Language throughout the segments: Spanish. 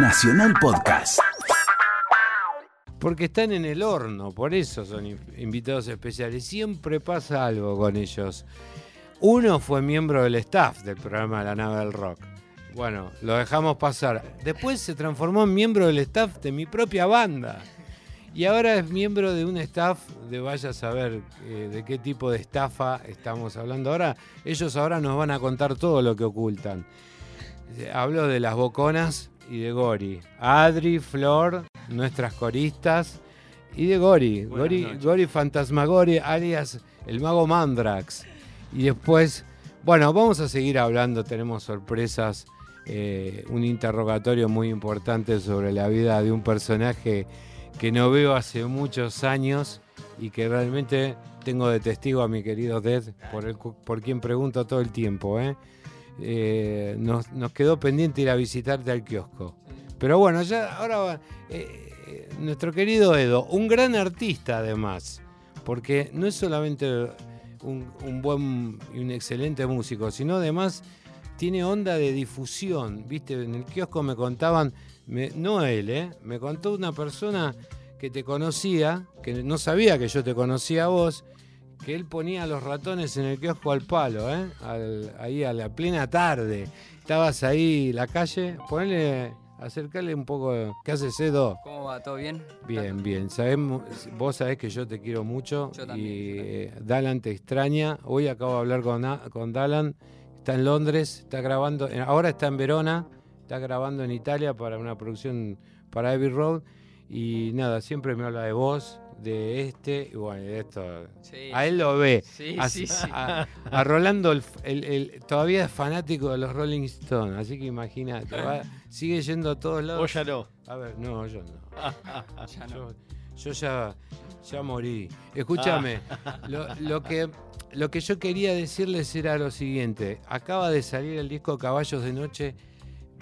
Nacional Podcast. Porque están en el horno, por eso son in- invitados especiales. Siempre pasa algo con ellos. Uno fue miembro del staff del programa La Nave del Rock. Bueno, lo dejamos pasar. Después se transformó en miembro del staff de mi propia banda. Y ahora es miembro de un staff de vaya a saber eh, de qué tipo de estafa estamos hablando ahora. Ellos ahora nos van a contar todo lo que ocultan. Eh, Hablo de las boconas y de Gori. Adri, Flor, nuestras coristas y de Gori. Buenas Gori, noches. Gori Fantasmagori, alias el mago Mandrax. Y después, bueno, vamos a seguir hablando, tenemos sorpresas, eh, un interrogatorio muy importante sobre la vida de un personaje que no veo hace muchos años y que realmente tengo de testigo a mi querido Dead, por, el por quien pregunto todo el tiempo. ¿eh? Eh, nos, quedó pendiente ir a visitarte al kiosco. Pero bueno, ya ahora eh, eh, nuestro querido Edo, un gran artista además, porque no es solamente un, buen y un excelente músico, sino además tiene onda de difusión. Viste, en el kiosco me contaban, no él, me contó una persona que te conocía, que no sabía que yo te conocía a vos, que él ponía los ratones en el kiosco al palo, ¿eh? Al- ahí a la plena tarde. Estabas ahí en la calle, ponele, acercarle un poco. ¿Qué haces, Edo? ¿Cómo va? ¿Todo bien? Bien, bien. Sabemos, vos sabés que yo te quiero mucho Yo también, y yo también. eh, Dalan te extraña. Hoy acabo de hablar con, con Dalan. Está en Londres, está grabando, ahora está en Verona, está grabando en Italia para una producción para Abbey Road. Y nada, siempre me habla de vos, de este, y bueno, de esto. Sí. A él lo ve. Sí, Así- sí. A, a Rolando el, el- el- todavía es fanático de los Rolling Stones, así que imagínate, sigue yendo a todos lados. Vos ya no. A ver, no, yo no. Ya no. Yo, yo ya, ya morí. Escúchame, Ah. lo, lo que, lo que yo quería decirles era lo siguiente. Acaba de salir el disco Caballos de Noche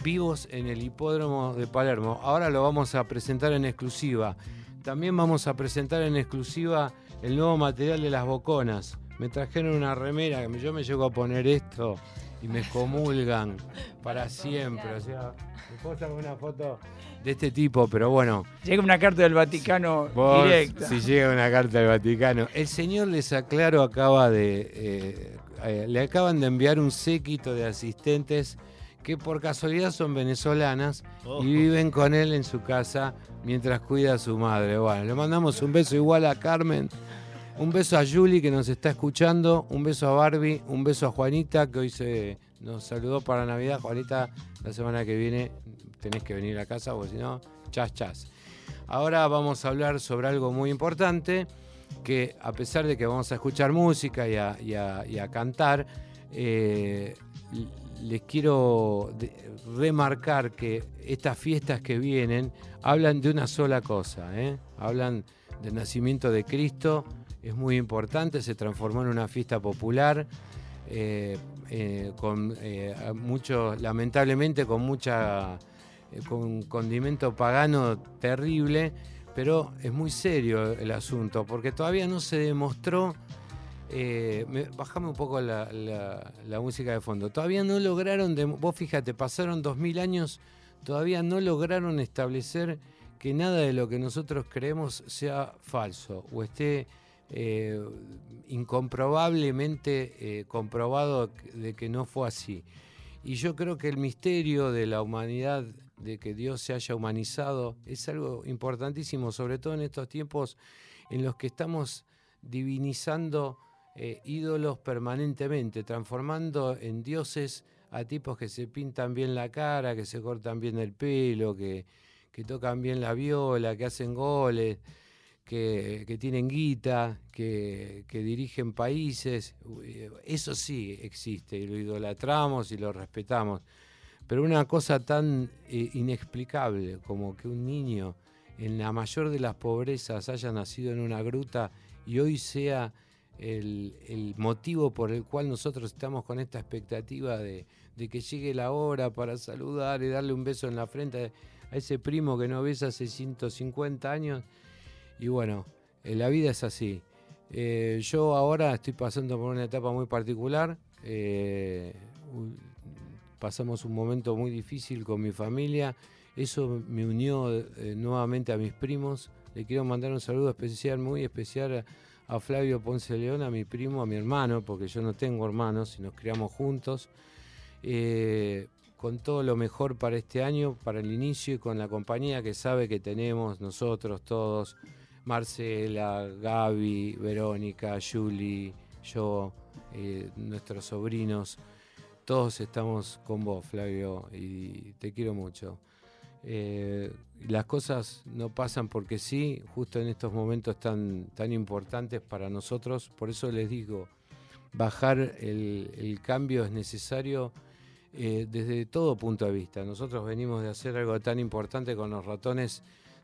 vivos en el hipódromo de Palermo. Ahora lo vamos a presentar en exclusiva. También vamos a presentar en exclusiva el nuevo material de las boconas. Me trajeron una remera, que yo me llego a poner esto y me comulgan para siempre. O sea, me puedo sacar una foto de este tipo, pero bueno, Llega una carta del Vaticano Vos, directa. Si llega una carta del Vaticano. El señor les aclaro, acaba de. eh, eh, le acaban de enviar un séquito de asistentes que por casualidad son venezolanas Oh. y viven con él en su casa mientras cuida a su madre. Bueno, le mandamos un beso igual a Carmen. Un beso a Julie que nos está escuchando, un beso a Barbie, un beso a Juanita que hoy se nos saludó para Navidad. Juanita, la semana que viene tenés que venir a casa porque si no, chas chas. Ahora vamos a hablar sobre algo muy importante, que a pesar de que vamos a escuchar música y a, y a- y a cantar, eh, les quiero remarcar que estas fiestas que vienen hablan de una sola cosa, ¿eh? hablan del nacimiento de Cristo, es muy importante, se transformó en una fiesta popular. eh, eh, con eh, mucho, lamentablemente con mucha con condimento pagano terrible, pero es muy serio el asunto, porque todavía no se demostró, eh, un poco la, música de fondo, todavía no lograron, vos fíjate, pasaron dos mil años, todavía no lograron establecer que nada de lo que nosotros creemos sea falso o esté eh, incomprobablemente eh, comprobado de que no fue así. Y yo creo que el misterio de la humanidad, de que Dios se haya humanizado, es algo importantísimo, sobre todo en estos tiempos en los que estamos divinizando eh, ídolos permanentemente, transformando en dioses a tipos que se pintan bien la cara, que se cortan bien el pelo, que, que tocan bien la viola, que hacen goles, que, que tienen guita, que, que dirigen países. Eso sí existe y lo idolatramos y lo respetamos. Pero una cosa tan eh, inexplicable como que un niño en la mayor de las pobrezas haya nacido en una gruta y hoy sea el, motivo por el cual nosotros estamos con esta expectativa de, que llegue la hora para saludar y darle un beso en la frente a ese primo que no ves hace 150 años. Y bueno, eh, la vida es así. Eh, yo ahora estoy pasando por una etapa muy particular. eh, pasamos un momento muy difícil con mi familia Eso me unió nuevamente a mis primos. Le quiero mandar un saludo especial, muy especial Flavio Ponce León, a mi primo, a mi hermano, porque yo no tengo hermanos y nos criamos juntos. Eh, con todo lo mejor para este año, para el inicio y con la compañía que sabe que tenemos nosotros todos, Marcela, Gaby, Verónica, Julie, yo, eh, nuestros sobrinos, todos estamos con vos, Flavio, y te quiero mucho. Eh, las cosas no pasan porque sí, justo en estos momentos tan, tan importantes para nosotros, por eso les digo, bajar el, cambio es necesario eh, desde todo punto de vista. Nosotros venimos de hacer algo tan importante con los ratones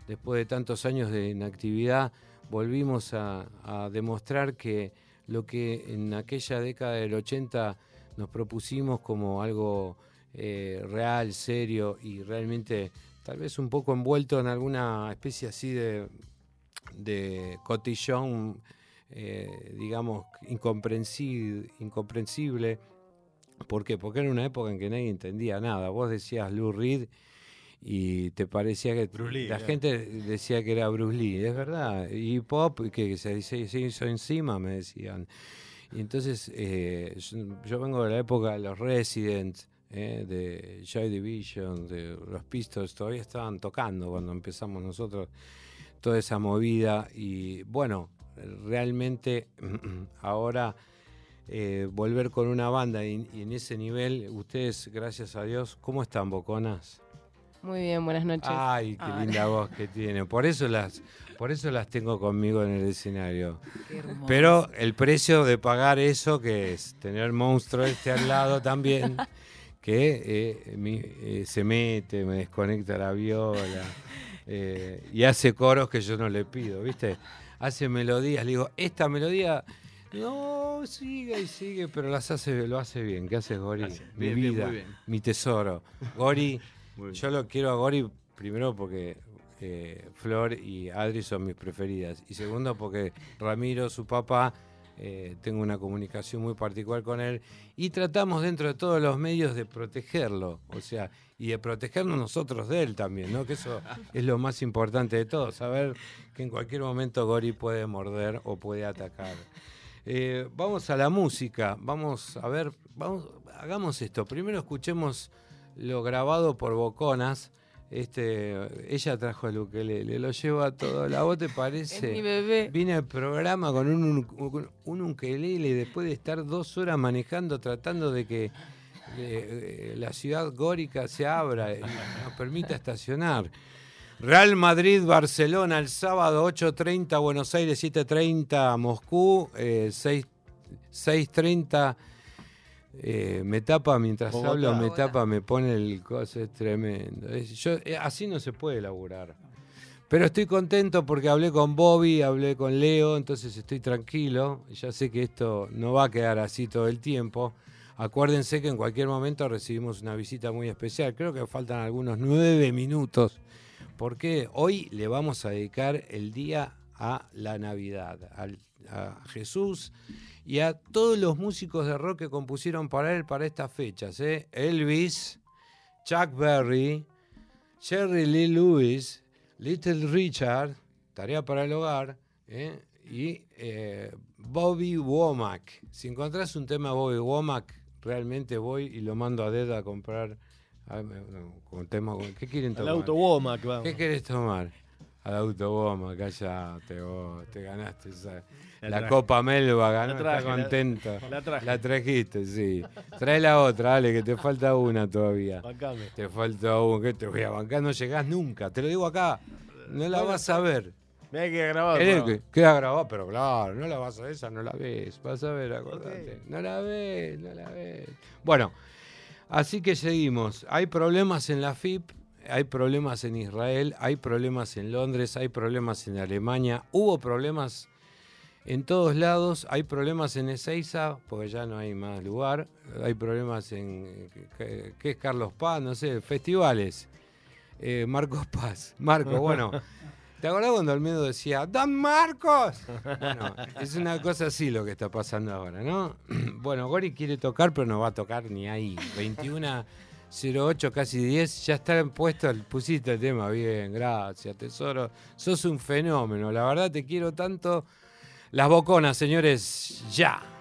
después de tantos años de inactividad, volvimos a, demostrar que lo que en aquella década del 80 nos propusimos como algo eh, real, serio y realmente tal vez un poco envuelto en alguna especie así de, de cotillón, eh, digamos, incomprensible, incomprensible. ¿Por qué? Porque era una época en que nadie entendía nada. Vos decías Lou Reed y te parecía que la gente decía que era Bruce Lee, es verdad. Y pop, que se, se hizo encima, me decían. Y entonces eh, yo, vengo de la época de los Residents, eh, de Joy Division, de los Pistols, todavía estaban tocando cuando empezamos nosotros toda esa movida. Y bueno, realmente ahora eh, volver con una banda y, en ese nivel, ustedes, gracias a Dios, ¿cómo están, Boconas? Muy bien, buenas noches. Ay, qué linda voz que tiene. Por eso las, por eso las tengo conmigo en el escenario. Pero el precio de pagar eso, que es tener monstruo este al lado también, que eh, eh, se mete, me desconecta la viola y hace coros que yo no le pido, ¿viste? Hace melodías, le digo, esta melodía no, sigue y sigue, pero las hace, lo hace bien. ¿Qué haces, Gori? Mi vida, mi tesoro. Gori, yo lo quiero a Gori primero porque eh, Flor y Adri son mis preferidas. Y segundo porque Ramiro, su papá, eh, tengo una comunicación muy particular con él. Y tratamos dentro de todos los medios de protegerlo. O sea, y de protegernos nosotros de él también, ¿no? Que eso es lo más importante de todo. Saber que en cualquier momento Gori puede morder o puede atacar. Eh, vamos a la música, vamos a ver, vamos, hagamos esto. Primero escuchemos lo grabado por Boconas. Este, ella trajo el ukelele, lo lleva todo. La voz te parece. mi bebé. Viene al programa con un, un, ukelele y después de estar dos horas manejando, tratando de que eh, la ciudad górica se abra y nos permita estacionar. Real Madrid, Barcelona el sábado 8.30, Buenos Aires 7.30, Moscú 6.30. Eh, me tapa mientras hablo, me tapa, me pone el coso, es tremendo. yo, eh, así no se puede laburar. Pero estoy contento porque hablé con Bobby, hablé con Leo, entonces estoy tranquilo. Ya sé que esto no va a quedar así todo el tiempo. Acuérdense que en cualquier momento recibimos una visita muy especial. Creo que faltan algunos nueve minutos porque hoy le vamos a dedicar el día a la Navidad, a, Jesús y a todos los músicos de rock que compusieron para él para estas fechas. ¿eh? Elvis, Chuck Berry, Jerry Lee Lewis, Little Richard, Tarea para el Hogar, ¿eh? y eh, Bobby Womack. Si encontrás un tema de Bobby Womack, realmente voy y lo mando a Deda a comprar ¿Qué quieren tomar? Al autoboma, vamos. ¿Qué querés tomar? Al autoboma, cállate vos, te ganaste esa. La, Copa Melba ganó, está contento. La, trajiste, sí. Trae la otra, dale, que te falta una todavía. Bancame. Te falta una, ¿qué te voy a bancar? No llegás nunca, te lo digo acá. No la vas a ver. Mira que grabado. Queda grabado, pero claro, no la vas a ver, esa no la ves. Vas a ver, acordate. No la ves, no la ves. Bueno. Así que seguimos. Hay problemas en la FIP, hay problemas en Israel, hay problemas en Londres, hay problemas en Alemania, hubo problemas en todos lados, hay problemas en Ezeiza, porque ya no hay más lugar, hay problemas en, ¿qué, es Carlos Paz? No sé, festivales. Eh, Marcos Paz, Marco, bueno, ¿Te acordás cuando Almedo decía, ¡Dan Marcos! Bueno, es una cosa así lo que está pasando ahora, ¿no? Bueno, Gori quiere tocar, pero no va a tocar ni ahí. 21 08, casi 10, ya está puesto, pusiste el tema bien, gracias, tesoro. Sos un fenómeno, la verdad te quiero tanto. Las boconas, señores, ya.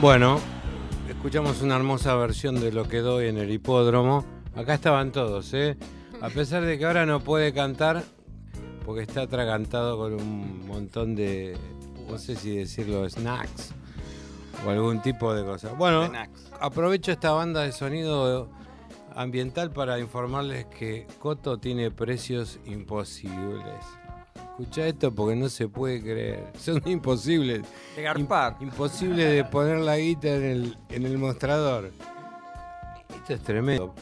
Bueno, escuchamos una hermosa versión de lo que doy en el hipódromo. Acá estaban todos, ¿eh? A pesar de que ahora no puede cantar, porque está atragantado con un montón de, no sé si decirlo, snacks o algún tipo de cosa. Bueno, aprovecho esta banda de sonido ambiental para informarles que Coto tiene precios imposibles. Escucha esto porque no se puede creer. Son imposibles. De garpar. imposible de poner la guita en el, en el mostrador. Esto es tremendo.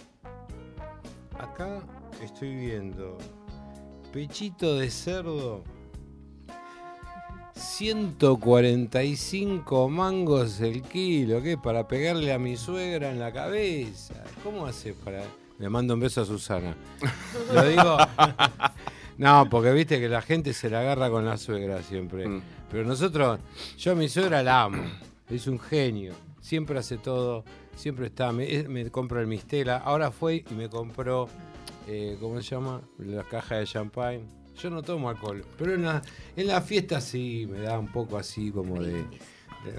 Acá estoy viendo pechito de cerdo. 145 mangos el kilo, ¿qué? Para pegarle a mi suegra en la cabeza. ¿Cómo hace para.? Le mando un beso a Susana. Lo digo. No, porque viste que la gente se la agarra con la suegra siempre. Mm. Pero nosotros, yo a mi suegra la amo. Es un genio. Siempre hace todo. Siempre está. Me, compro el Mistela. Ahora fue y me compró, eh, ¿cómo se llama? La caja de champagne. Yo no tomo alcohol. Pero en la, en la fiesta sí me da un poco así como de.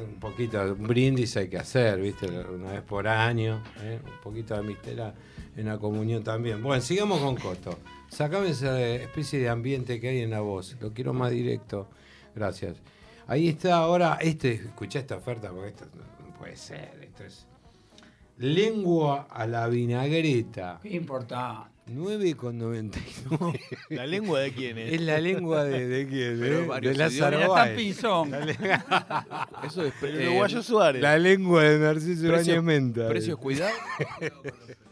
un poquito, un brindis hay que hacer, ¿viste? Una vez por año. ¿eh? Un poquito de Mistela en la comunión también. Bueno, sigamos con Coto. Sacame esa especie de ambiente que hay en la voz. Lo quiero más directo. Gracias. Ahí está ahora, este, escuché esta oferta porque esto no puede ser. Esto es Lengua a la vinagreta. Qué importante. 9 con 99. ¿La lengua de quién es? Es la lengua de, de quién, Pero eh? de Lázaro Báez. Pinzón. Eso es El eh, uruguayo Suárez. La lengua de Narciso Precio- Ibáñez Menta. precios cuidado.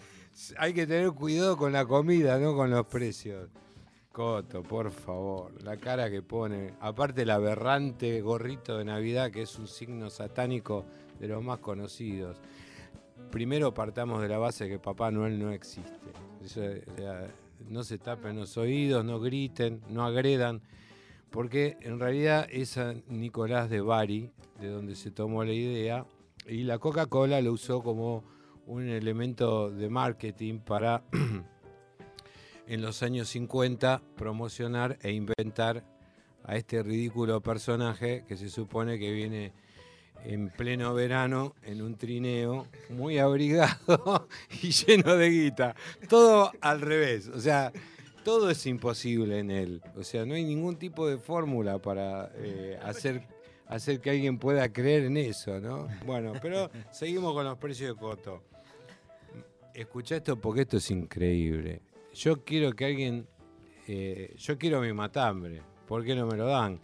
Hay que tener cuidado con la comida, no con los precios. Coto, por favor, la cara que pone. Aparte el aberrante gorrito de Navidad, que es un signo satánico de los más conocidos. Primero partamos de la base que Papá Noel no existe. Sea, no se tapen los oídos, no griten, no agredan, porque en realidad es a Nicolás de Bari, de donde se tomó la idea, y la Coca-Cola lo usó como un elemento de marketing para en los años 50 promocionar e inventar a este ridículo personaje que se supone que viene en pleno verano en un trineo muy abrigado y lleno de guita. Todo al revés, o sea, todo es imposible en él. O sea, no hay ningún tipo de fórmula para eh, hacer, hacer que alguien pueda creer en eso, ¿no? Bueno, pero seguimos con los precios de Coto. Escucha esto porque esto es increíble. Yo quiero que alguien. eh, yo quiero mi matambre. ¿Por qué no me lo dan?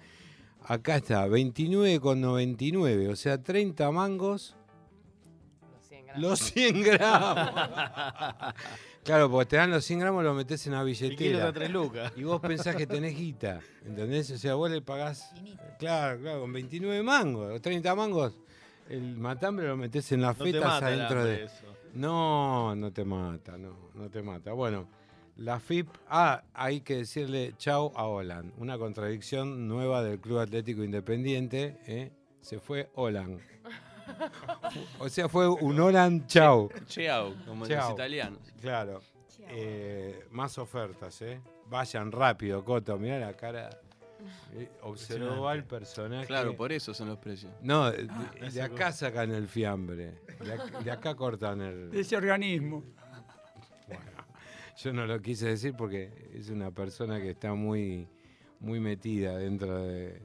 Acá está, 29,99. O sea, 30 mangos. Los 100 gramos. Los 100 gramos. claro, porque te dan los 100 gramos, los metes en la billetera. 3 lucas. Y vos pensás que tenés guita. ¿Entendés? O sea, vos le pagás. Claro, claro, con 29 mangos. o 30 mangos. El matambre lo metés en las No te fetas adentro de. eso. No, no te mata, no, no te mata. Bueno, la FIP. Ah, hay que decirle chau a Olan. Una contradicción nueva del Club Atlético Independiente. ¿eh? Se fue Olan. o sea, fue un Olan chau. Cheao, como Ciao. los italianos. Claro. Eh, más ofertas, ¿eh? Vayan rápido, Coto. Mirá la cara. Eh, observó al personaje. Claro, por eso son los precios. No, de, de acá sacan el fiambre. De acá, de acá cortan el. De ese organismo. Bueno, yo no lo quise decir porque es una persona que está muy, muy metida dentro de,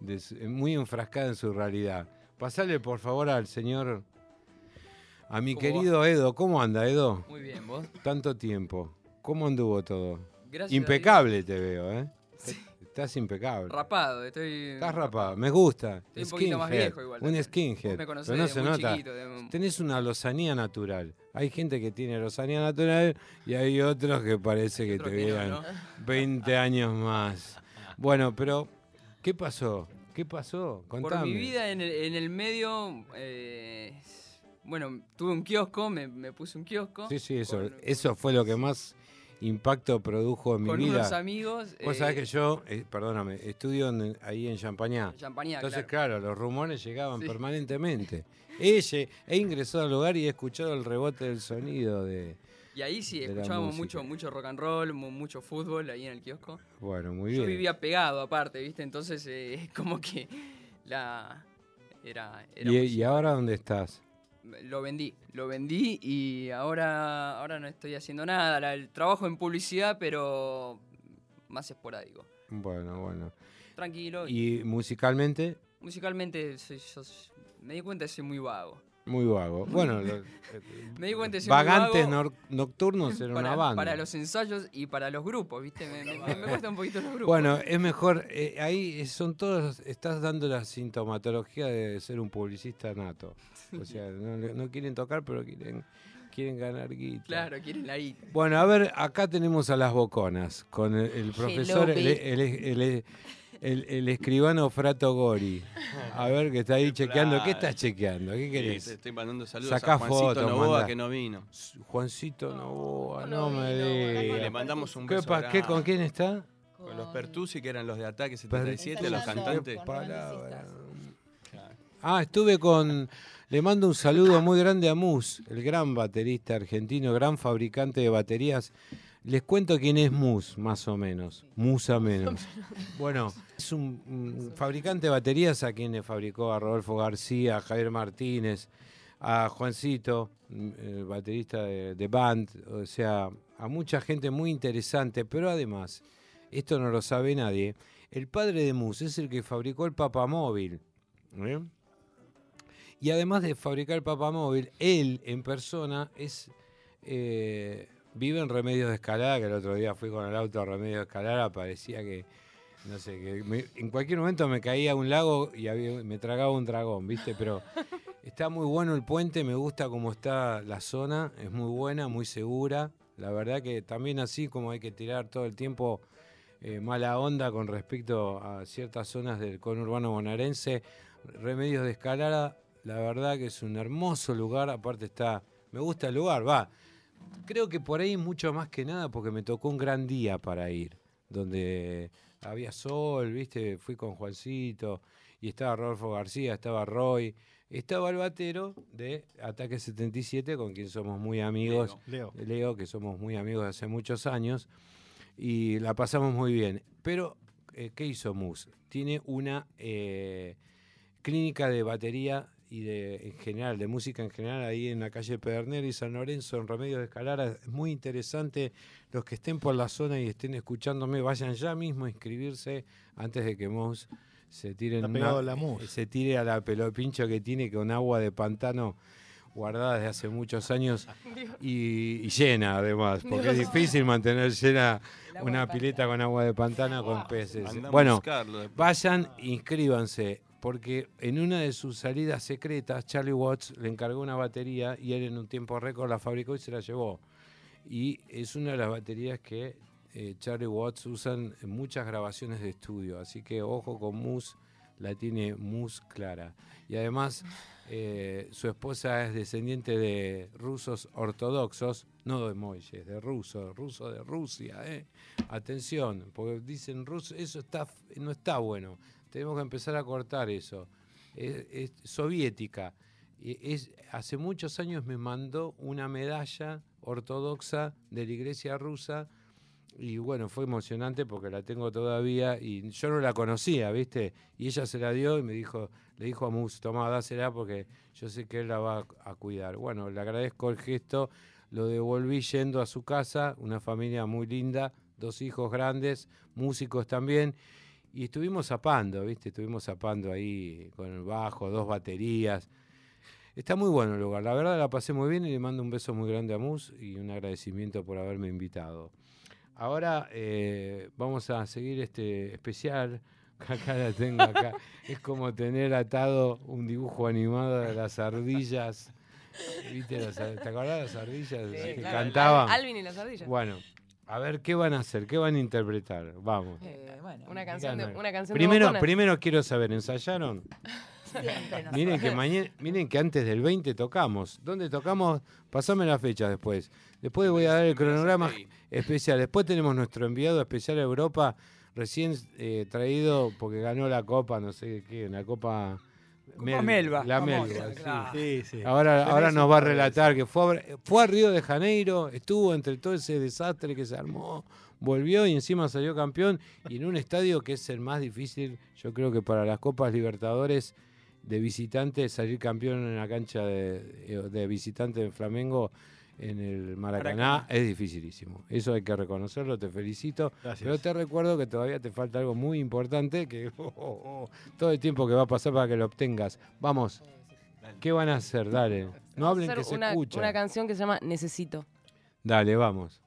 de su- muy enfrascada en su realidad. Pasale por favor al señor, a mi ¿Cómo querido Edo. ¿Cómo anda, Edo? Muy bien, vos. Tanto tiempo. ¿Cómo anduvo todo? Gracias. Impecable te veo, ¿eh? Estás impecable. Rapado, estoy. Estás rapado, me gusta. Estoy un poquito más viejo igual. Un skinhead. me conocés pero no se nota. chiquito, de- Tenés una lozanía natural. Hay gente que tiene lozanía natural y hay otros que parece que te que no, vean ¿no? 20 años más. Bueno, pero ¿qué pasó? ¿Qué pasó? Por mi vida en el, en el medio. eh, bueno, tuve un kiosco, me, me puse un kiosco. Sí, sí, eso, eso fue lo que más impacto produjo en mi Con vida. unos amigos. Vos eh, sabés que yo, eh, perdóname, estudio en- ahí en Champañá. Champañá, Entonces, claro. claro. los rumores llegaban Sí. permanentemente. Ella, he ingresado al lugar y he escuchado el rebote del sonido de... Y ahí sí, escuchábamos mucho, mucho rock and roll, mu- mucho fútbol ahí en el kiosco. Bueno, muy Yo bien. vivía pegado aparte, ¿viste? Entonces, eh, como que la. Era. era ¿Y, muy- y ahora dónde estás? Lo vendí, lo vendí y ahora, ahora no estoy haciendo nada. El trabajo en publicidad, pero más esporádico. Bueno, bueno. Tranquilo. Y ¿Y musicalmente? musicalmente soy- yo me di cuenta que soy muy vago. Muy vago. Bueno, lo- Me di cuenta que soy muy Vagantes vago Nocturnos era para, una banda. para los ensayos y para los grupos, ¿viste? Me, me- me- me cuesta un poquito los grupos. Bueno, es mejor, eh, ahí son todos, estás dando la sintomatología de ser un publicista nato. O sea, no, le- no quieren tocar, pero quieren, quieren ganar guita. Claro, quieren la guita. Bueno, a ver, acá tenemos a las boconas, con el, el profesor, el, babe. el- el- escribano Frato Gori. A ver, que está ahí chequeando. ¿Qué estás chequeando? ¿Qué Sí, querés? te estoy mandando saludos Sacá a Juancito fotos, Novoa manda. que no vino. Juancito Novoa, no no me digas. le mandamos un ¿Qué, beso pa- qué- grande. ¿Con quién está? Con los Pertusi, que eran los de Ataque Per- 77, los cantantes. Ah, estuve con. Le mando un saludo muy grande a Mus, el gran baterista argentino, gran fabricante de baterías. Les cuento quién es Mus, más o menos. Musa menos. Bueno, es un, un fabricante de baterías a quien le fabricó a Rodolfo García, a Javier Martínez, a Juancito, mm, el baterista de, de Band, o sea, a mucha gente muy interesante, pero además, esto no lo sabe nadie, el padre de Mus es el que fabricó el papamóvil. ¿eh? Y además de fabricar el papamóvil, él en persona es eh, vive en Remedios de Escalada, que el otro día fui con el auto a Remedios de Escalada, parecía que, no sé, que me- en cualquier momento me caía a un lago y había- me tragaba un dragón, ¿viste? Pero está muy bueno el puente, me gusta cómo está la zona, es muy buena, muy segura. La verdad que también así como hay que tirar todo el tiempo eh, mala onda con respecto a ciertas zonas del conurbano bonaerense, Remedios de Escalada, la verdad que es un hermoso lugar, aparte está, me gusta el lugar, va. Creo que por ahí mucho más que nada porque me tocó un gran día para ir, donde había sol, viste, fui con Juancito y estaba Rodolfo García, estaba Roy, estaba el batero de Ataque 77 con quien somos muy amigos. Leo. Leo, que somos muy amigos de hace muchos años, y la pasamos muy bien. Pero, eh, ¿qué hizo Mus? Tiene una eh, clínica de batería y de en general, de música en general, ahí en la calle Pedernera y San Lorenzo, en Remedio de Escalara. Es muy interesante. Los que estén por la zona y estén escuchándome, vayan ya mismo a inscribirse antes de que Mus se tire una- la se tire a la pelopincho que tiene con agua de pantano guardada desde hace muchos años y, y llena además, porque es difícil mantener llena una pileta con agua de pantano con peces. Bueno, vayan, inscríbanse, porque en una de sus salidas secretas, Charlie Watts le encargó una batería y él en un tiempo récord la fabricó y se la llevó. Y es una de las baterías que eh, Charlie Watts usan en muchas grabaciones de estudio, así que ojo con Mus, la tiene Mus clara. Y además eh, su esposa es descendiente de rusos ortodoxos, no de Moyes, de rusos, ruso de Rusia. ¿eh? Atención, porque dicen ruso, eso está, no está bueno. Tenemos que empezar a cortar eso. Es, es soviética. Es, hace muchos años me mandó una medalla ortodoxa de la iglesia rusa y bueno, fue emocionante porque la tengo todavía y yo no la conocía, ¿viste? Y ella se la dio y me dijo, le dijo a Mus, tomá, dásela porque yo sé que él la va a cuidar. Bueno, le agradezco el gesto, lo devolví yendo a su casa, una familia muy linda, dos hijos grandes, músicos también, y estuvimos zapando, ¿viste? Estuvimos zapando ahí con el bajo, dos baterías. Está muy bueno el lugar, la verdad la pasé muy bien y le mando un beso muy grande a Mus y un agradecimiento por haberme invitado. Ahora eh, vamos a seguir este especial. Acá la tengo acá. Es como tener atado un dibujo animado de las ardillas. ¿Viste? las ¿Te acordás de las ardillas Sí, que claro, cantaban? Al- Alvin y las ardillas. Bueno, a ver qué van a hacer, qué van a interpretar. Vamos. Eh, bueno, Una canción de, una canción de Primero, Bocona. primero quiero saber, ¿ensayaron? Miren que mañana, miren que antes del 20 tocamos. ¿Dónde tocamos? Pasame la fecha después. Después voy a dar el cronograma especial. Después tenemos nuestro enviado especial a Europa, recién eh, traído porque ganó la copa, no sé qué, la copa Copa Melba, La famosa, Melba, sí. claro. Sí, sí. Ahora, ahora nos va a relatar que fue a, fue a Río de Janeiro, estuvo entre todo ese desastre que se armó, volvió y encima salió campeón y en un estadio que es el más difícil, yo creo que para las Copas Libertadores de visitante, salir campeón en la cancha de, de visitante de Flamengo en el Maracaná es dificilísimo. Eso hay que reconocerlo, te felicito. Gracias. Pero te recuerdo que todavía te falta algo muy importante, que oh, oh, oh, todo el tiempo que va a pasar para que lo obtengas. Vamos, ¿qué van a hacer? Dale. No hablen Hacer que se una, escucha. una canción que se llama Necesito. Dale, vamos.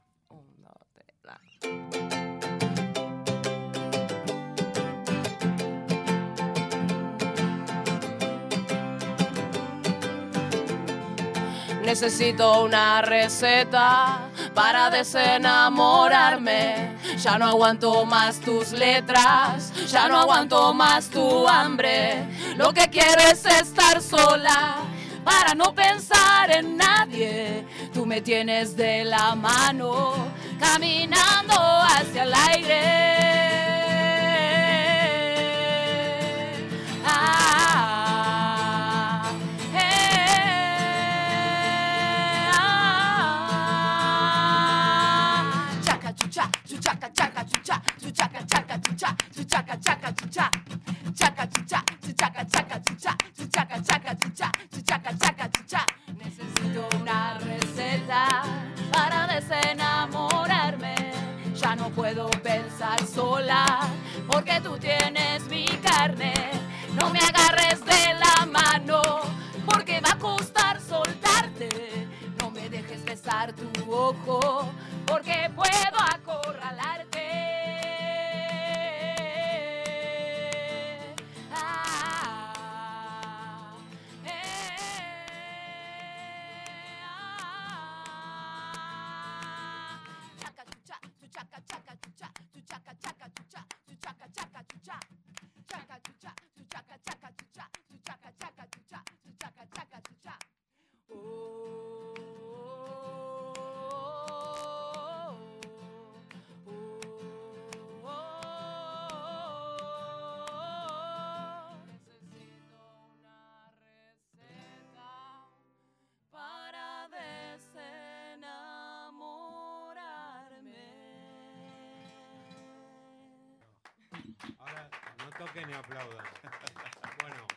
Necesito una receta para desenamorarme. Ya no aguanto más tus letras, ya no aguanto más tu hambre. Lo que quiero es estar sola para no pensar en nadie. Tú me tienes de la mano caminando hacia el aire. Chuchaca chaca chucha. Chaca chucha, chuchaca chaca chucha, chuchaca chaca chucha, chuchaca chaca chucha. Necesito una receta para desenamorarme. Ya no puedo pensar sola porque tú tienes mi carne. Aplaudan. Bueno,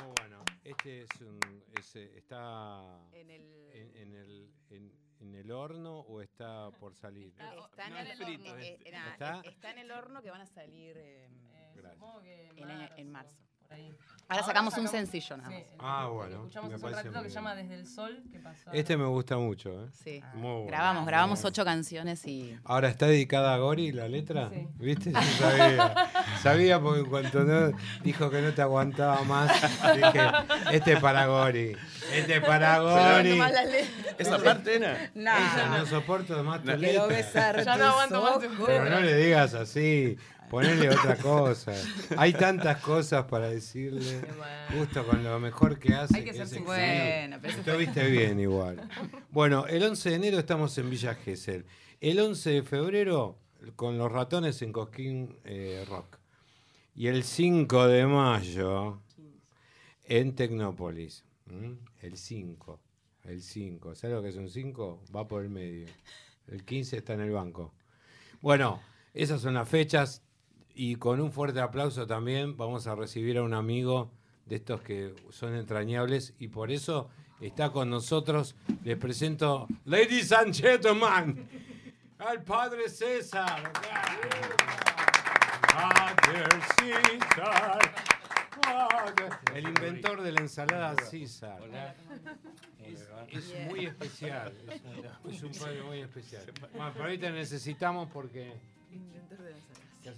muy bueno. Este es un. es, eh, ¿Está En el, en, en el, en, en el horno o está por salir? está, en no el horno, eh, ¿Está? está en el horno que van a salir eh, Gracias. en, en marzo. por ahí. Ahora sacamos un sencillo nada más. Ah, bueno, Escuchamos un ratito que se llama Desde el Sol, que pasó. Este me gusta mucho, ¿eh? Sí. Muy bueno. Grabamos, grabamos ocho canciones y Ahora está dedicada a Gori la letra. Sí. ¿Viste? Yo sabía. sabía porque en cuanto no, dijo que no te aguantaba más, dije, este es para Gori. Este es para Gori. Nomás la letra. Esa parte. Ella, Nah, no soporto más tu letra. besar Ya no aguanto más tu. Pero no le digas así. Ponele otra cosa. Hay tantas cosas para decirle. Bueno. Justo con lo mejor que hace. Hay que ser sincero. excelente. Bueno, pero Estuviste bien igual. Bueno, el 11 de enero estamos en Villa Gesell. El 11 de febrero con los ratones en Cosquín eh, Rock. Y el 5 de mayo en Tecnópolis. ¿Mm? El 5. El 5. ¿Sabes lo que es un 5? Va por el medio. El 15 está en el banco. Bueno, esas son las fechas. Y con un fuerte aplauso también vamos a recibir a un amigo de estos que son entrañables y por eso está con nosotros. Les presento, ladies and gentlemen, al padre César. Padre César. El inventor de la ensalada César. Es, es muy especial. Es un, es un padre muy especial. Bueno, pero ahorita necesitamos porque. ¿Qué?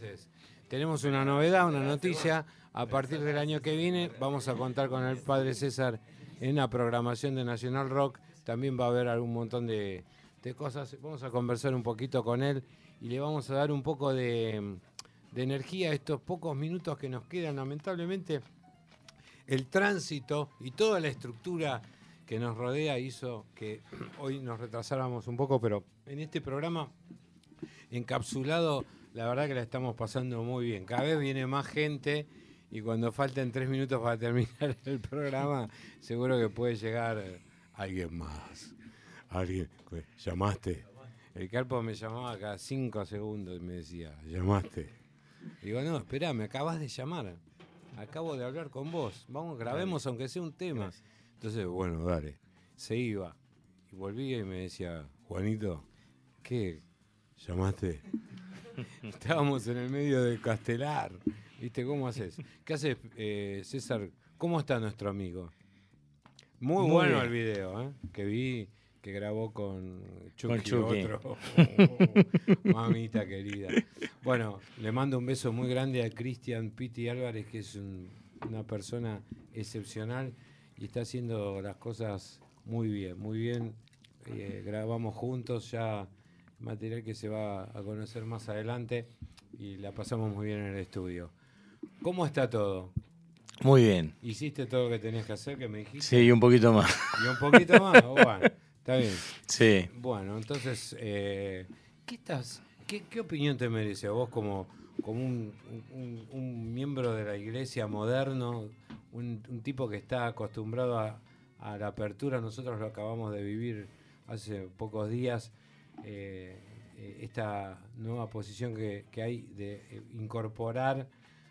Tenemos una novedad, una noticia. A partir del año que viene vamos a contar con el padre César en la programación de Nacional Rock. También va a haber algún montón de, de cosas. Vamos a conversar un poquito con él y le vamos a dar un poco de, de energía a estos pocos minutos que nos quedan. Lamentablemente, el tránsito y toda la estructura que nos rodea hizo que hoy nos retrasáramos un poco, pero en este programa encapsulado, la verdad que la estamos pasando muy bien. Cada vez viene más gente y cuando falten tres minutos para terminar el programa, seguro que puede llegar eh, alguien más. Alguien, llamaste. El Carpo me llamaba cada cinco segundos y me decía, llamaste. Digo, no, espera, me acabas de llamar. Acabo de hablar con vos. Vamos, grabemos aunque sea un tema. Entonces, bueno, dale. Se iba. Y volvía y me decía, Juanito, ¿qué? ¿Llamaste? Estábamos en el medio de Castelar. ¿Viste cómo haces? ¿Qué haces, eh, César? ¿Cómo está nuestro amigo? Muy, Muy bueno bien. el video, ¿eh? Que vi que grabó con Chucky, Con Chucky. otro. Mamita querida. Bueno, le mando un beso muy grande a Cristian Piti Álvarez, que es un- una persona excepcional y está haciendo las cosas muy bien, muy bien. Eh, grabamos juntos ya material que se va a conocer más adelante y la pasamos muy bien en el estudio. ¿Cómo está todo? Muy bien. ¿Hiciste todo lo que tenías que hacer, que me dijiste? Sí, un poquito más. ¿Y un poquito más? Oh, bueno, está bien. Sí. Bueno, entonces, eh, ¿qué, estás, qué, qué opinión te merece a vos como, como un, un- un miembro de la iglesia moderno, un, un tipo que está acostumbrado a, a la apertura? Nosotros lo acabamos de vivir hace pocos días, eh, eh, esta nueva posición que, hay de eh, incorporar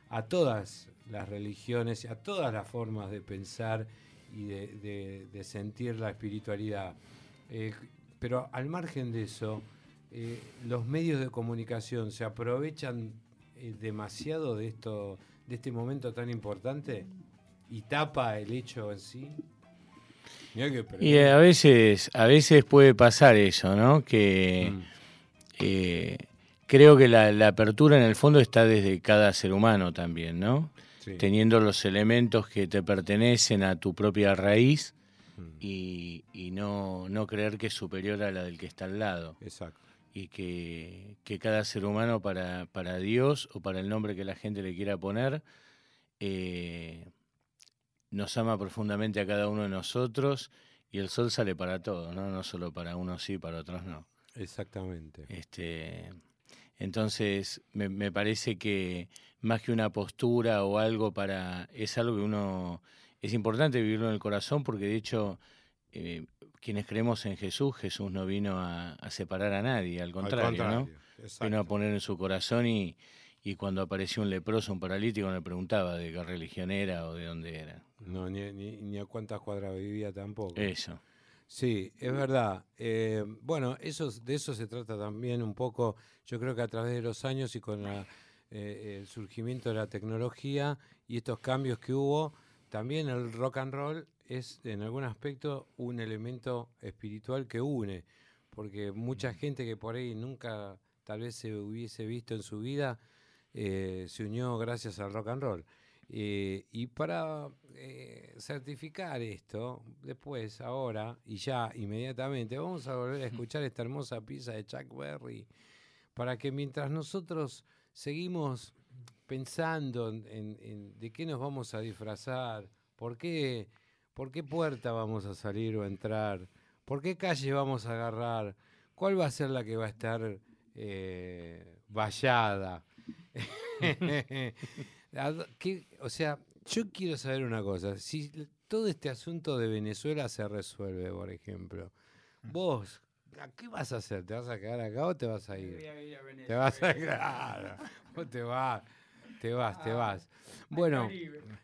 a todas las religiones, a todas las formas de pensar y de, sentir la espiritualidad. Pero al margen de eso, los medios de comunicación se aprovechan demasiado de esto, de este momento tan importante y tapa el hecho en sí. Y a veces, a veces puede pasar eso, ¿no? Que Mm. eh, creo que la, la apertura en el fondo está desde cada ser humano también, ¿no? Sí. Teniendo los elementos que te pertenecen a tu propia raíz Mm. y, y no, no creer que es superior a la del que está al lado. Exacto. Y que, que cada ser humano para, para Dios o para el nombre que la gente le quiera poner, eh, nos ama profundamente a cada uno de nosotros y el sol sale para todos, ¿no? No solo para unos sí, para otros no. Exactamente. Este, entonces, me, me parece que más que una postura o algo para. es algo que uno. es importante vivirlo en el corazón porque, de hecho, eh, quienes creemos en Jesús, Jesús no vino a, a separar a nadie, al contrario, ¿no? exacto. Vino a poner en su corazón y, y cuando apareció un leproso, un paralítico, no le preguntaba de qué religión era o de dónde era. No, ni, ni, ni a cuántas cuadras vivía tampoco. Eso. Sí, es verdad. Eh, bueno, eso, de eso se trata también un poco, yo creo que a través de los años y con la, eh, el surgimiento de la tecnología y estos cambios que hubo, también el rock and roll es en algún aspecto un elemento espiritual que une, porque mucha gente que por ahí nunca tal vez se hubiese visto en su vida, eh, se unió gracias al rock and roll. Eh, y para eh, certificar esto, después, ahora y ya, inmediatamente, vamos a volver a escuchar esta hermosa pieza de Chuck Berry, para que mientras nosotros seguimos pensando en, en- en de qué nos vamos a disfrazar, por qué, por qué puerta vamos a salir o entrar, por qué calle vamos a agarrar, cuál va a ser la que va a estar eh, vallada. ¿A dó- qué- o sea, yo quiero saber una cosa. Si todo este asunto de Venezuela se resuelve, por ejemplo, vos, ¿a ¿qué vas a hacer? ¿Te vas a quedar acá o te vas a ir? Te vas a claro, vos te vas, te vas, te vas. Bueno,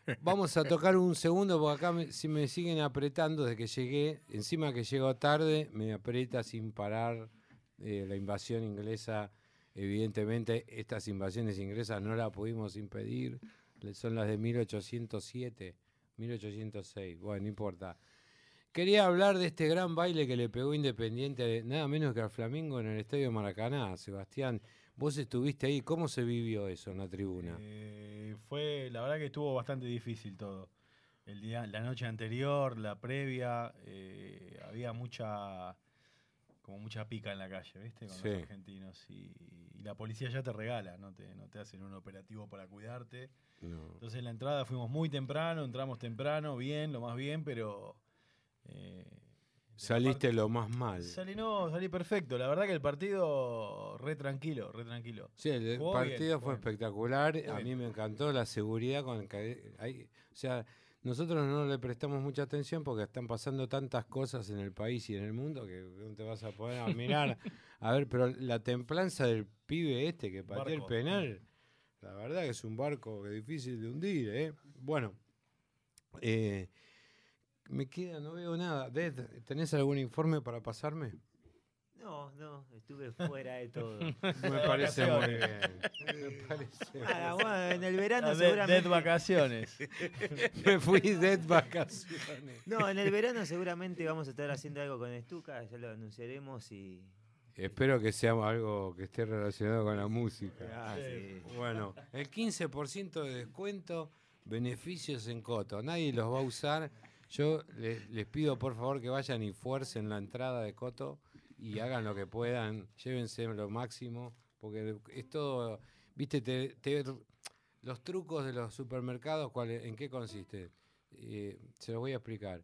vamos a tocar un segundo porque acá me- si me siguen apretando desde que llegué, encima que llego tarde, me aprieta sin parar eh, la invasión inglesa. Evidentemente, estas invasiones inglesas no las pudimos impedir, son las de 1807, 1806, bueno, no importa. Quería hablar de este gran baile que le pegó Independiente, nada menos que al Flamingo en el Estadio Maracaná. Sebastián, vos estuviste ahí, ¿cómo se vivió eso en la tribuna? Eh, fue, la verdad que estuvo bastante difícil todo. El día, la noche anterior, la previa, eh, había mucha, como mucha pica en la calle, ¿viste? Con Sí. los argentinos. Y, y la policía ya te regala, no te, no te hacen un operativo para cuidarte. No. Entonces en la entrada fuimos muy temprano, entramos temprano, bien, lo más bien, pero... eh, Saliste lo más mal. Salí, no, salí perfecto. La verdad que el partido re tranquilo, re tranquilo. Sí, el Jugó partido bien, fue bien. espectacular. A bien. mí me encantó la seguridad con que hay, o sea, nosotros no le prestamos mucha atención porque están pasando tantas cosas en el país y en el mundo que no te vas a poder a mirar. A ver, pero la templanza del pibe este que pateó el penal, la verdad que es un barco que difícil de hundir, ¿eh? Bueno, eh, me queda, no veo nada. ¿tenés algún informe para pasarme? No, no, estuve fuera de todo. Me parece muy bien. Me parece muy Nada, bueno, en el verano Dead, seguramente. vacaciones. Me fui de vacaciones. No, en el verano seguramente vamos a estar haciendo algo con Estuca, ya lo anunciaremos y. Espero que sea algo que esté relacionado con la música. Ah, sí. Bueno, el 15% de descuento, beneficios en Coto. Nadie los va a usar. Yo le- les, pido por favor que vayan y fuercen la entrada de Coto y hagan lo que puedan. Llévense lo máximo, porque es todo. Viste, te- te- los trucos de los supermercados, ¿cuál- ¿en qué consiste? Eh, se los voy a explicar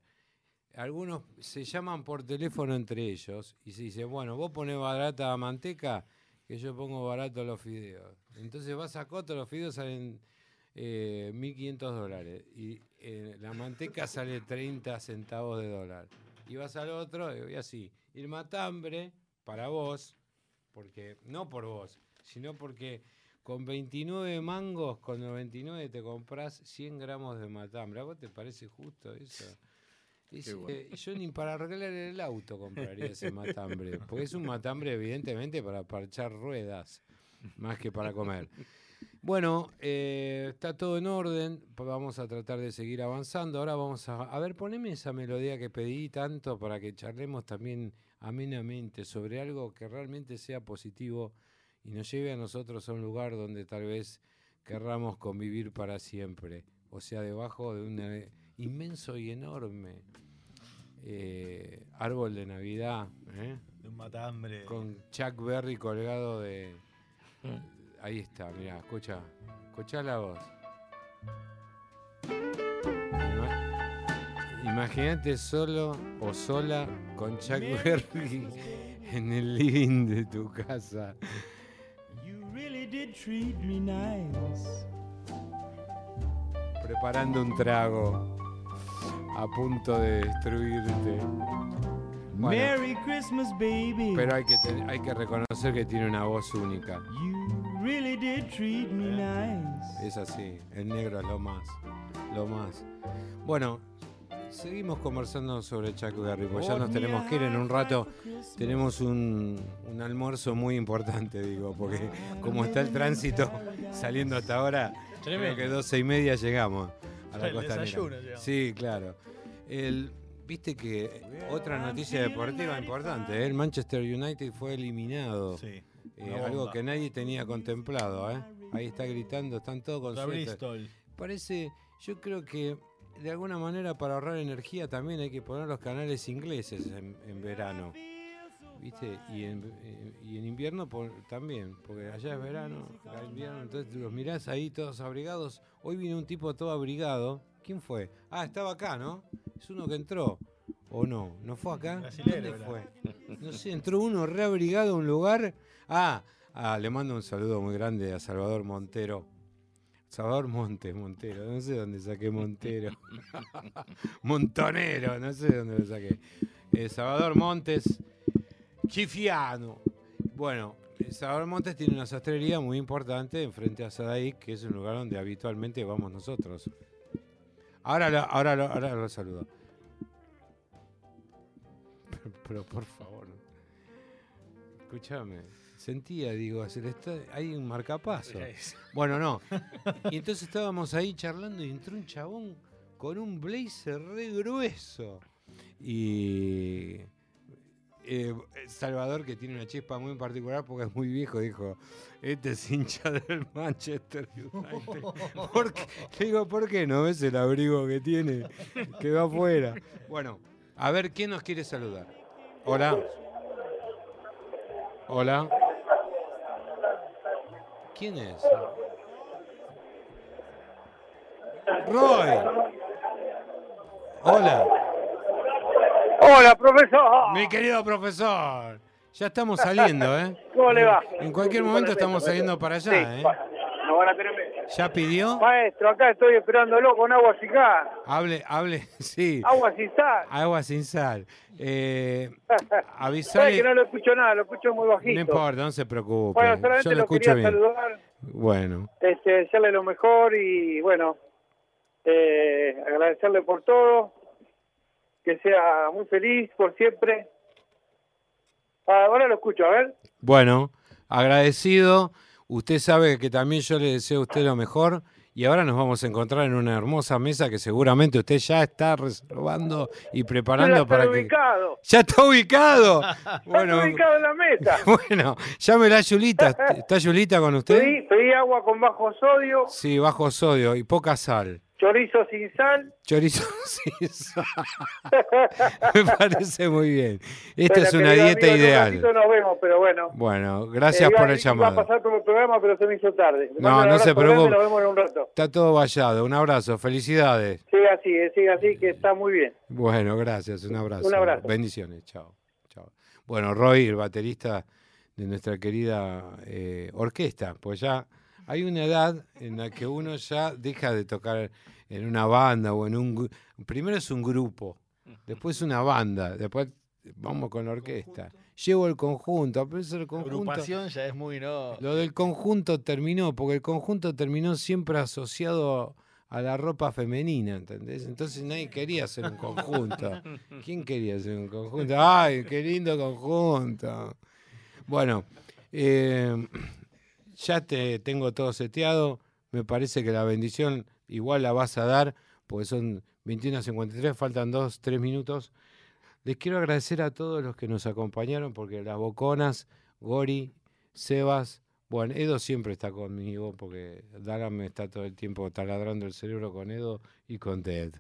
algunos se llaman por teléfono entre ellos y se dice, bueno, vos pones barata la manteca, que yo pongo barato los fideos. Entonces vas a Coto, los fideos salen eh, 1.500 dólares y eh, la manteca sale 30 centavos de dólar. Y vas al otro y así. Y el matambre, para vos, porque no por vos, sino porque con 29 mangos, con 99 te compras 100 gramos de matambre. ¿A vos te parece justo eso? Es, eh, yo ni para arreglar el auto compraría ese matambre, porque es un matambre evidentemente para parchar ruedas, más que para comer. Bueno, eh, está todo en orden. Vamos a tratar de seguir avanzando. Ahora vamos a. A ver, poneme esa melodía que pedí tanto para que charlemos también amenamente sobre algo que realmente sea positivo y nos lleve a nosotros a un lugar donde tal vez querramos convivir para siempre. O sea, debajo de un eh, inmenso y enorme eh, árbol de Navidad. ¿eh? De un matambre. con Chuck Berry colgado de. Ahí está, mira, escucha. Escucha la voz. Ima- Imagínate solo o sola con Chuck Berry en el living de tu casa. You really did treat me nice. Preparando un trago. A punto de destruirte. Bueno, Merry Christmas, baby. pero hay que, hay que reconocer que tiene una voz única. Really did treat me nice. Es así, el negro es lo más, lo más. Bueno, seguimos conversando sobre Chuck Berry, pues ya nos tenemos que ir en un rato. Tenemos un, un almuerzo muy importante, digo, porque como está el tránsito saliendo hasta ahora, creo que doce y media llegamos a la El costanera. desayuno llegamos. Sí, claro. El, Viste que otra noticia deportiva importante, ¿eh? el Manchester United fue eliminado. Sí. Eh, algo que nadie tenía contemplado, ¿eh? Ahí está gritando, están todos con suéter. Bristol. Parece, yo creo que de alguna manera para ahorrar energía también hay que poner los canales ingleses en, en verano. ¿Viste? Y en, eh, y en invierno por- también, porque allá es verano, acá es invierno, entonces los mirás ahí todos abrigados. Hoy vino un tipo todo abrigado. ¿Quién fue? Ah, estaba acá, ¿no? Es uno que entró. ¿O no? ¿No fue acá? Brasilero ¿Dónde fue? No sé, entró uno reabrigado a un lugar. Ah, ah, le mando un saludo muy grande a Salvador Montero. Salvador Montes, Montero, no sé dónde saqué Montero. Montonero, no sé dónde lo saqué. Eh, Salvador Montes, Chifiano. Bueno, eh, Salvador Montes tiene una sastrería muy importante enfrente a Sadaic, que es un lugar donde habitualmente vamos nosotros. Ahora lo, ahora lo, ahora lo saludo. Pero, pero, por favor. Escúchame. Sentía, digo, se le está, hay un marcapaso. Bueno, no. Y entonces estábamos ahí charlando y entró un chabón con un blazer re grueso. Y eh, Salvador, que tiene una chispa muy particular porque es muy viejo, dijo, este es hincha del Manchester United. ¿Por qué? Le digo, ¿por qué no ves el abrigo que tiene? Que va afuera. Bueno, a ver, ¿quién nos quiere saludar? Hola. Hola. ¿Quién es? Roy. Hola. Hola, profesor. Mi querido profesor. Ya estamos saliendo, ¿eh? ¿Cómo le va? En cualquier momento estamos saliendo para allá, Sí, ¿eh? no van a tener miedo. ¿Ya pidió? Maestro, acá estoy esperándolo con agua sin gas. Hable, hable, sí. Agua sin sal. Agua sin sal. Eh, avisale. que no lo escucho nada, lo escucho muy bajito. No importa, no se preocupe. Bueno, solamente Yo lo lo escucho quería bien. saludar, Bueno, este, desearle lo mejor y bueno, eh, agradecerle por todo, que sea muy feliz por siempre. Ah, ahora lo escucho, a ver. bueno, agradecido. Usted sabe que también yo le deseo a usted lo mejor. Y ahora nos vamos a encontrar en una hermosa mesa que seguramente usted ya está reservando y ya preparando estoy para que. ubicado. ¡Ya está ubicado! Está Bueno, ubicado en la mesa. bueno, llámela Yulita. ¿Está Yulita con usted? Pedí agua con bajo sodio, Sí, bajo sodio y poca sal. Chorizo sin sal. Chorizo sin sal. Me parece muy bien. Esta es una dieta amigo, ideal. nos vemos, pero bueno. Bueno, gracias Eh, por el iba a llamado. pasar por el programa, pero se me hizo tarde. Le No, no se preocupe. Nos vemos en un rato. Está todo vallado. Un abrazo. Felicidades. Siga así, eh, siga así, que está muy bien. Bueno, gracias. Un abrazo. Un abrazo. Bendiciones. Chao. Chao. Bueno, Roy, el baterista de nuestra querida eh, orquesta, pues ya hay una edad en la que uno ya deja de tocar en una banda o en un... Primero es un grupo, después una banda, después vamos con la orquesta. Llevo el conjunto, a veces el conjunto... Agrupación ya es muy no. Lo del conjunto terminó, porque el conjunto terminó siempre asociado a la ropa femenina, ¿entendés? Entonces nadie quería hacer un conjunto. ¿Quién quería hacer un conjunto? ¡Ay, qué lindo conjunto! Bueno, eh, ya te tengo todo seteado. Me parece que la bendición igual la vas a dar, porque son 21 a 53, faltan 2, 3 minutos. Les quiero agradecer a todos los que nos acompañaron, porque las Boconas, Gori, Sebas, bueno, Edo siempre está conmigo, porque Dagan me está todo el tiempo taladrando el cerebro con Edo y con Ted.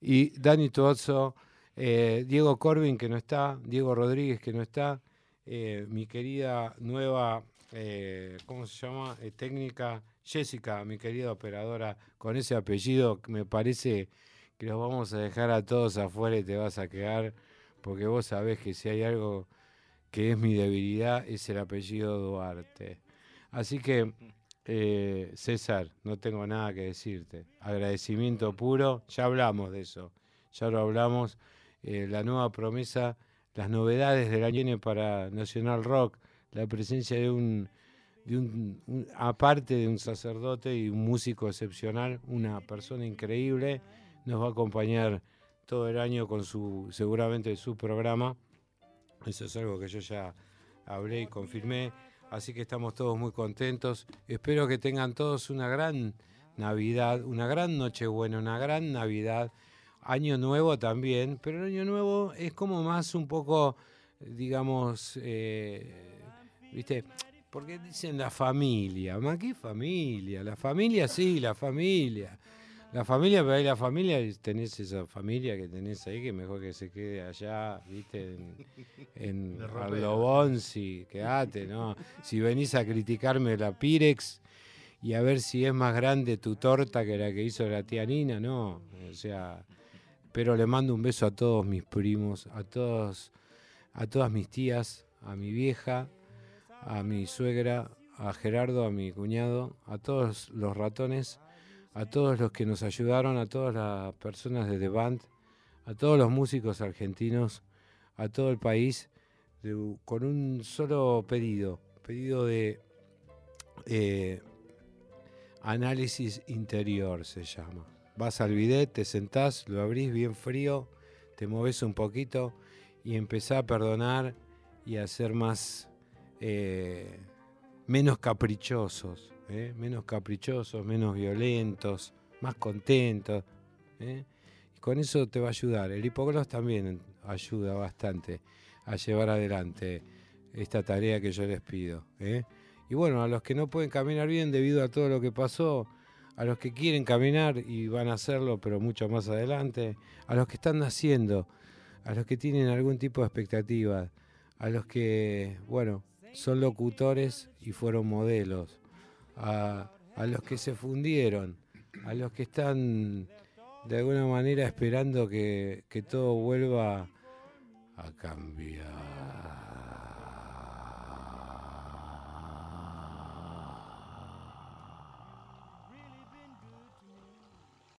Y Dani Tuozzo, eh, Diego Corbin, que no está, Diego Rodríguez, que no está, eh, mi querida nueva, eh, ¿cómo se llama? Eh, técnica, Jessica, mi querida operadora, con ese apellido, me parece que los vamos a dejar a todos afuera y te vas a quedar, porque vos sabés que si hay algo que es mi debilidad, es el apellido Duarte. Así que, eh, César, no tengo nada que decirte. Agradecimiento puro, ya hablamos de eso, ya lo hablamos. la nueva promesa, las novedades del año para Nacional Rock, la presencia de un, aparte de un sacerdote y un músico excepcional, una persona increíble, nos va a acompañar todo el año con su, seguramente su programa. Eso es algo que yo ya hablé y confirmé. Así que estamos todos muy contentos. Espero que tengan todos una gran Navidad, una gran Nochebuena, una gran Navidad. Año Nuevo también, pero el Año Nuevo es como más un poco, digamos, eh, ¿viste? Porque dicen la familia, ¿ma qué familia? La familia sí, la familia. La familia, pero ahí la familia, tenés esa familia que tenés ahí que mejor que se quede allá, ¿viste? En, en sí, quedate, ¿no? Si venís a criticarme la Pirex y a ver si es más grande tu torta que la que hizo la tía Nina, no. O sea, pero le mando un beso a todos mis primos, a todos, a todas mis tías, a mi vieja, a mi suegra, a Gerardo, a mi cuñado, a todos los ratones, a todos los que nos ayudaron, a todas las personas de The Band, a todos los músicos argentinos, a todo el país, con un solo pedido, pedido de eh, análisis interior se llama. Vas al bidet, te sentás, lo abrís bien frío, te moves un poquito y empezás a perdonar y a ser más, eh, menos caprichosos, ¿eh? menos caprichosos, menos violentos, más contentos. ¿eh? Y con eso te va a ayudar. El hipogloss también ayuda bastante a llevar adelante esta tarea que yo les pido. ¿eh? Y bueno, a los que no pueden caminar bien debido a todo lo que pasó, a los que quieren caminar y van a hacerlo, pero mucho más adelante, a los que están naciendo, a los que tienen algún tipo de expectativa, a los que, bueno, son locutores y fueron modelos, a, a los que se fundieron, a los que están de alguna manera esperando que, que todo vuelva a cambiar.